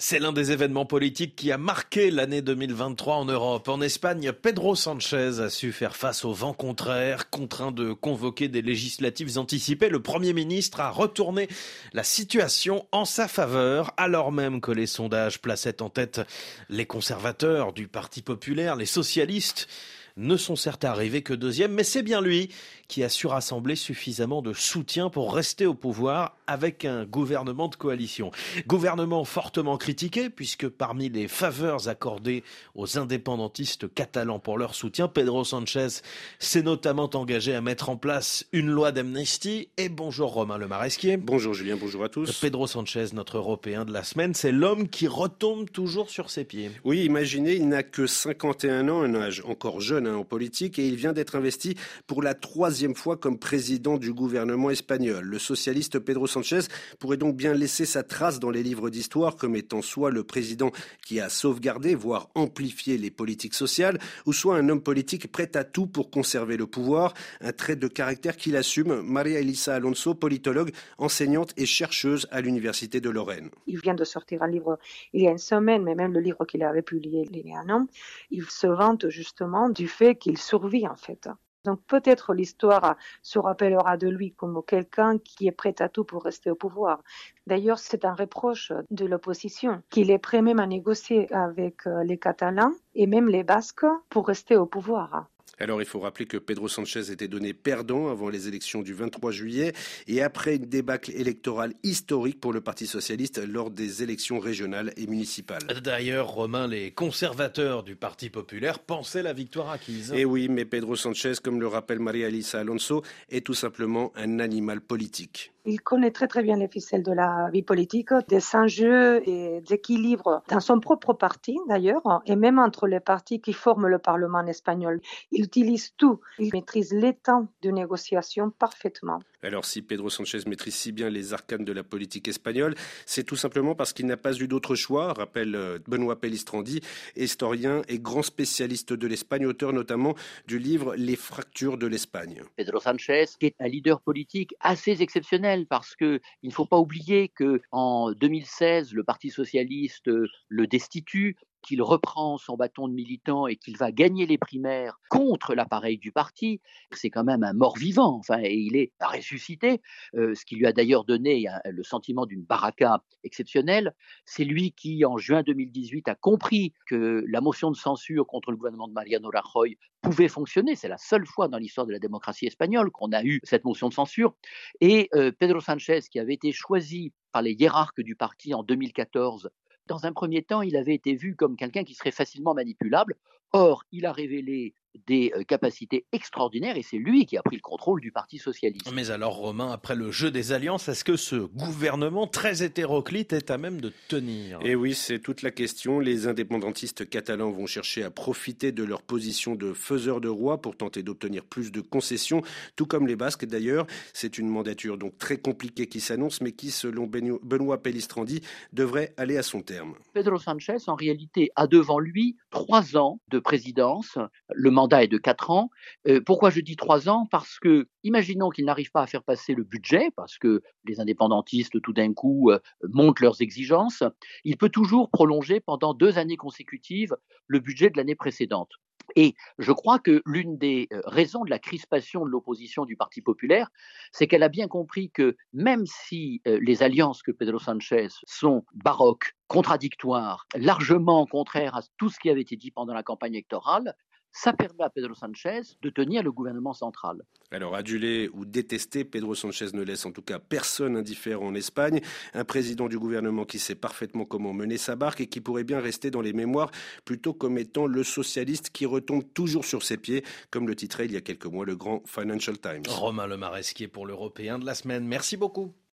C'est l'un des événements politiques qui a marqué l'année 2023 en Europe. En Espagne, Pedro Sanchez a su faire face au vent contraire, contraint de convoquer des législatives anticipées. Le Premier ministre a retourné la situation en sa faveur, alors même que les sondages plaçaient en tête les conservateurs du Parti populaire, les socialistes ne sont certes arrivés que deuxième, mais c'est bien lui qui a su rassembler suffisamment de soutien pour rester au pouvoir avec un gouvernement de coalition. Gouvernement fortement critiqué, puisque parmi les faveurs accordées aux indépendantistes catalans pour leur soutien, Pedro Sanchez s'est notamment engagé à mettre en place une loi d'amnistie. Et bonjour Romain Le Maresquier. Bonjour Julien, bonjour à tous. Pedro Sanchez, notre Européen de la semaine, c'est l'homme qui retombe toujours sur ses pieds. Oui, imaginez, il n'a que 51 ans, un âge encore jeune en politique, et il vient d'être investi pour la troisième fois comme président du gouvernement espagnol. Le socialiste Pedro Sanchez pourrait donc bien laisser sa trace dans les livres d'histoire comme étant soit le président qui a sauvegardé, voire amplifié les politiques sociales, ou soit un homme politique prêt à tout pour conserver le pouvoir, un trait de caractère qu'il assume. Maria Elisa Alonso, politologue, enseignante et chercheuse à l'Université de Lorraine. Il vient de sortir un livre il y a une semaine, mais même le livre qu'il avait publié il y a un an, il se vante justement du fait qu'il survit en fait. Donc peut-être l'histoire se rappellera de lui comme quelqu'un qui est prêt à tout pour rester au pouvoir. D'ailleurs, c'est un reproche de l'opposition, qu'il est prêt même à négocier avec euh, les Catalans et même les Basques pour rester au pouvoir. Alors il faut rappeler que Pedro Sanchez était donné perdant avant les élections du 23 juillet et après une débâcle électorale historique pour le Parti socialiste lors des élections régionales et municipales. D'ailleurs, Romain, les conservateurs du Parti populaire pensaient la victoire acquise. Eh oui, mais Pedro Sanchez, comme le rappelle Maria Elisa Alonso, est tout simplement un animal politique. Il connaît très très bien les ficelles de la vie politique, des enjeux et des équilibres dans son propre parti d'ailleurs, et même entre les partis qui forment le Parlement espagnol. Il utilise tout, il maîtrise les temps de négociation parfaitement. Alors si Pedro Sanchez maîtrise si bien les arcanes de la politique espagnole, c'est tout simplement parce qu'il n'a pas eu d'autre choix, rappelle euh, Benoît Pellistrandi, historien et grand spécialiste de l'Espagne, auteur notamment du livre Les fractures de l'Espagne. Pedro Sanchez est un leader politique assez exceptionnel parce qu'il ne faut pas oublier que en 2016 le Parti socialiste le destitue, qu'il reprend son bâton de militant et qu'il va gagner les primaires contre l'appareil du parti, c'est quand même un mort-vivant. Enfin, et il est ressuscité, euh, ce qui lui a d'ailleurs donné le sentiment d'une baraka exceptionnelle. C'est lui qui, en juin 2018, a compris que la motion de censure contre le gouvernement de Mariano Rajoy pouvait fonctionner. C'est la seule fois dans l'histoire de la démocratie espagnole qu'on a eu cette motion de censure. Et euh, Pedro Sanchez, qui avait été choisi par les hiérarques du parti en 2014 dans un premier temps, il avait été vu comme quelqu'un qui serait facilement manipulable. Or, il a révélé des capacités extraordinaires et c'est lui qui a pris le contrôle du Parti socialiste. Mais alors Romain, après le jeu des alliances, est-ce que ce gouvernement très hétéroclite est à même de tenir? Eh oui, c'est toute la question. Les indépendantistes catalans vont chercher à profiter de leur position de faiseurs de roi pour tenter d'obtenir plus de concessions, tout comme les Basques d'ailleurs. C'est une mandature donc très compliquée qui s'annonce, mais qui, selon Benoît Pellistrandi, devrait aller à son terme. Pedro Sanchez, en réalité, a devant lui trois ans de présidence. Le mandat est de quatre ans. Euh, pourquoi je dis trois ans? Parce que, imaginons qu'il n'arrive pas à faire passer le budget, parce que les indépendantistes, tout d'un coup, euh, montent leurs exigences, il peut toujours prolonger pendant deux années consécutives le budget de l'année précédente. Et je crois que l'une des euh, raisons de la crispation de l'opposition du Parti populaire, c'est qu'elle a bien compris que même si les alliances que Pedro Sanchez sont baroques, contradictoires, largement contraires à tout ce qui avait été dit pendant la campagne électorale, ça permet à Pedro Sanchez de tenir le gouvernement central. Alors, adulé ou détesté, Pedro Sanchez ne laisse en tout cas personne indifférent en Espagne. Un président du gouvernement qui sait parfaitement comment mener sa barque et qui pourrait bien rester dans les mémoires plutôt comme étant le socialiste qui retombe toujours sur ses pieds, comme le titrait il y a quelques mois le grand Financial Times. Romain Le Maresquier pour l'Européen de la semaine. Merci beaucoup.